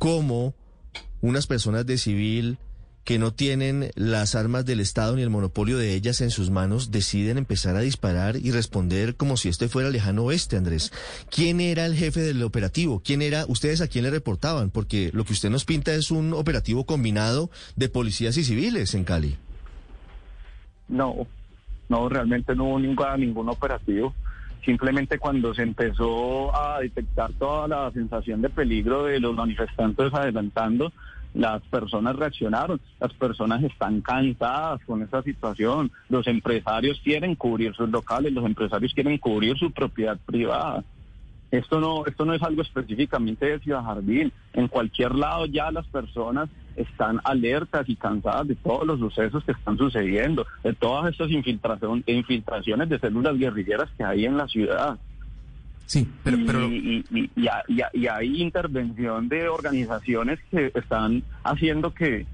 cómo unas personas de civil que no tienen las armas del Estado ni el monopolio de ellas en sus manos deciden empezar a disparar y responder como si este fuera lejano oeste, Andrés. ¿Quién era el jefe del operativo? ¿Quién era? ¿Ustedes a quién le reportaban? Porque lo que usted nos pinta es un operativo combinado de policías y civiles en Cali. No, no, realmente no hubo ningún, ningún operativo. Simplemente cuando se empezó a detectar toda la sensación de peligro de los manifestantes adelantando, las personas reaccionaron, las personas están cansadas con esa situación, los empresarios quieren cubrir sus locales, los empresarios quieren cubrir su propiedad privada. Esto no, esto no es algo específicamente de Ciudad Jardín. En cualquier lado ya las personas están alertas y cansadas de todos los sucesos que están sucediendo, de todas estas infiltraciones de células guerrilleras que hay en la ciudad. Sí, pero... Y, y, hay intervención de organizaciones que están haciendo que,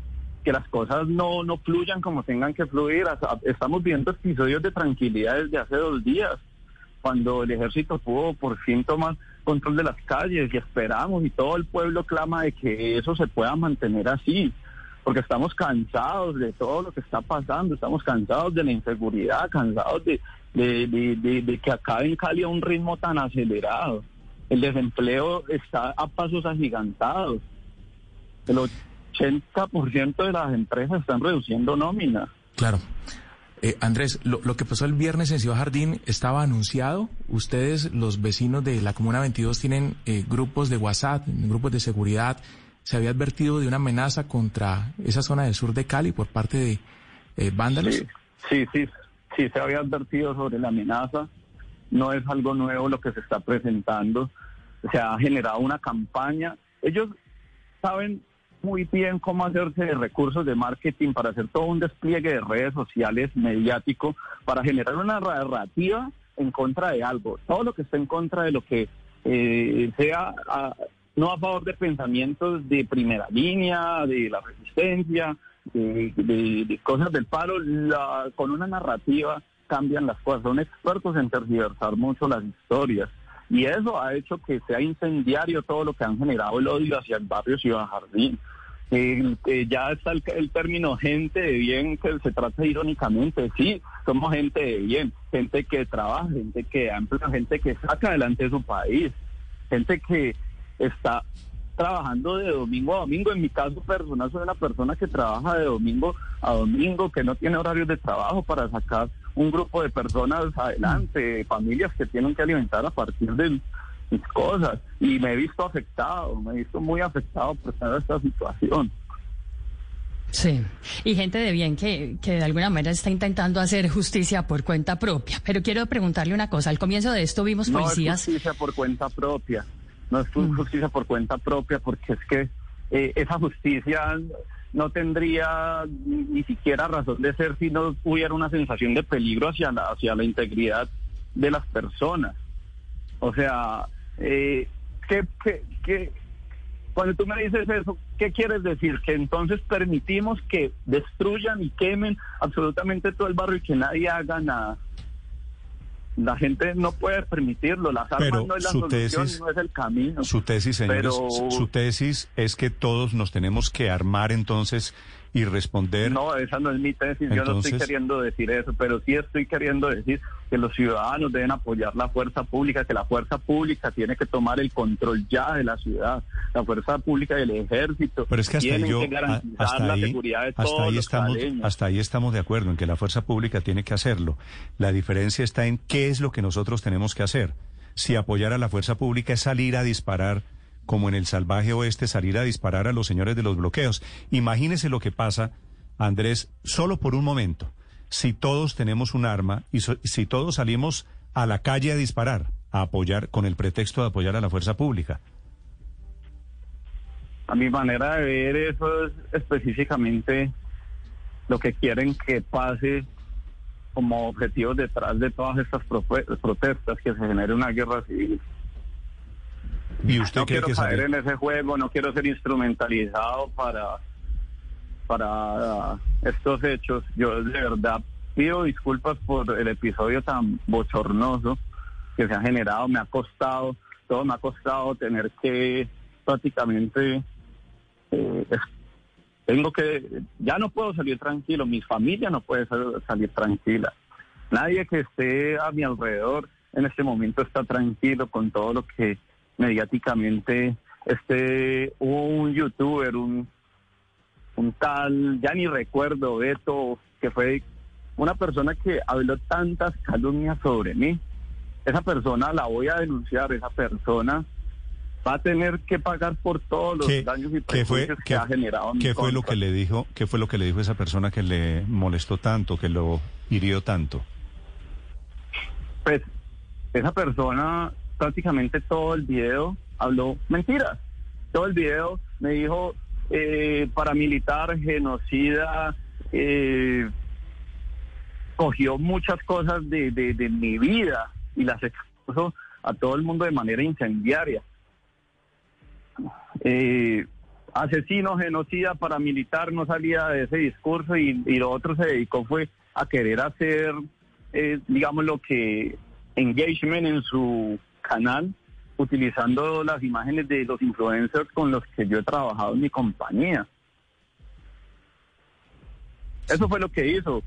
que las cosas no, no fluyan como tengan que fluir. Estamos viendo episodios de tranquilidad desde hace dos días, cuando el ejército pudo por fin tomar control de las calles y esperamos y todo el pueblo clama de que eso se pueda mantener así porque estamos cansados de todo lo que está pasando, estamos cansados de la inseguridad, cansados de, que acá en Cali a un ritmo tan acelerado. El desempleo está a pasos agigantados. El 80% de las empresas están reduciendo nómina. Claro. Eh, Andrés, lo, que pasó el viernes en Ciudad Jardín estaba anunciado. Ustedes, los vecinos de la Comuna 22, tienen eh, grupos de WhatsApp, grupos de seguridad se había advertido de una amenaza contra esa zona del sur de Cali por parte de eh, vándalos. Sí, sí, sí, se había advertido sobre la amenaza. No es algo nuevo lo que se está presentando. Se ha generado una campaña. Ellos saben muy bien cómo hacerse de recursos de marketing para hacer todo un despliegue de redes sociales mediático para generar una narrativa en contra de algo. Todo lo que está en contra de lo que eh, sea no a favor de pensamientos de primera línea, de la resistencia, de, cosas del paro, con una narrativa cambian las cosas. Son expertos en tergiversar mucho las historias. Y eso ha hecho que sea incendiario todo lo que han generado el odio hacia el barrio Ciudad Jardín. ya está el, el, término gente de bien que se trata irónicamente. Sí, somos gente de bien, gente que trabaja, gente que emplea, gente que saca adelante su país, gente que está trabajando de domingo a domingo. En mi caso personal soy una persona que trabaja de domingo a domingo, que no tiene horarios de trabajo para sacar un grupo de personas adelante, familias que tienen que alimentar a partir de mis cosas. Y me he visto afectado, me he visto muy afectado por esta situación. Sí, y gente de bien que, que de alguna manera está intentando hacer justicia por cuenta propia. Pero quiero preguntarle una cosa, al comienzo de esto vimos policías... No justicia por cuenta propia no es mm. justicia por cuenta propia, porque es que eh, esa justicia no tendría ni siquiera razón de ser si no hubiera una sensación de peligro hacia la, hacia la integridad de las personas. O sea, eh, ¿qué, cuando tú me dices eso, ¿qué quieres decir? Que entonces permitimos que destruyan y quemen absolutamente todo el barrio y que nadie haga nada. La gente no puede permitirlo, las armas no es la solución, no es el camino. Su tesis, señores, su tesis es que todos nos tenemos que armar entonces y responder. No, esa no es mi tesis, yo no estoy queriendo decir eso, pero sí estoy queriendo decir que los ciudadanos deben apoyar la fuerza pública, que la fuerza pública tiene que tomar el control ya de la ciudad, la fuerza pública del ejército. Pero es que hasta tienen yo, que garantizar la seguridad de todos ahí los estamos, hasta ahí estamos de acuerdo en que la fuerza pública tiene que hacerlo. La diferencia está en qué es lo que nosotros tenemos que hacer. Si apoyar a la fuerza pública es salir a disparar como en el salvaje oeste, salir a disparar a los señores de los bloqueos. Imagínese lo que pasa, Andrés, solo por un momento, si todos tenemos un arma y si todos salimos a la calle a disparar, a apoyar, con el pretexto de apoyar a la fuerza pública. A mi manera de ver eso es específicamente lo que quieren que pase como objetivo detrás de todas estas protestas, que se genere una guerra civil. ¿Y usted no quiero caer en ese juego, no quiero ser instrumentalizado para, para estos hechos. Yo de verdad pido disculpas por el episodio tan bochornoso que se ha generado. Me ha costado, todo me ha costado tener que prácticamente eh, tengo que, ya no puedo salir tranquilo, mi familia no puede salir tranquila. Nadie que esté a mi alrededor en este momento está tranquilo con todo lo que mediáticamente este hubo un youtuber, un, un tal, ya ni recuerdo, Beto, que fue una persona que habló tantas calumnias sobre mí. Esa persona la voy a denunciar, esa persona va a tener que pagar por todos los daños y perjuicios que ha generado. ¿Qué fue lo que le dijo? ¿Qué fue lo que le dijo esa persona que le molestó tanto, que lo hirió tanto? Pues esa persona prácticamente todo el video habló mentiras. Todo el video me dijo eh, paramilitar, genocida, eh, cogió muchas cosas de, de, mi vida y las expuso a todo el mundo de manera incendiaria. Eh, asesino, genocida, paramilitar no salía de ese discurso y, y, lo otro se dedicó fue a querer hacer, eh, digamos, lo que engagement en su canal utilizando las imágenes de los influencers con los que yo he trabajado en mi compañía. Eso fue lo que hizo.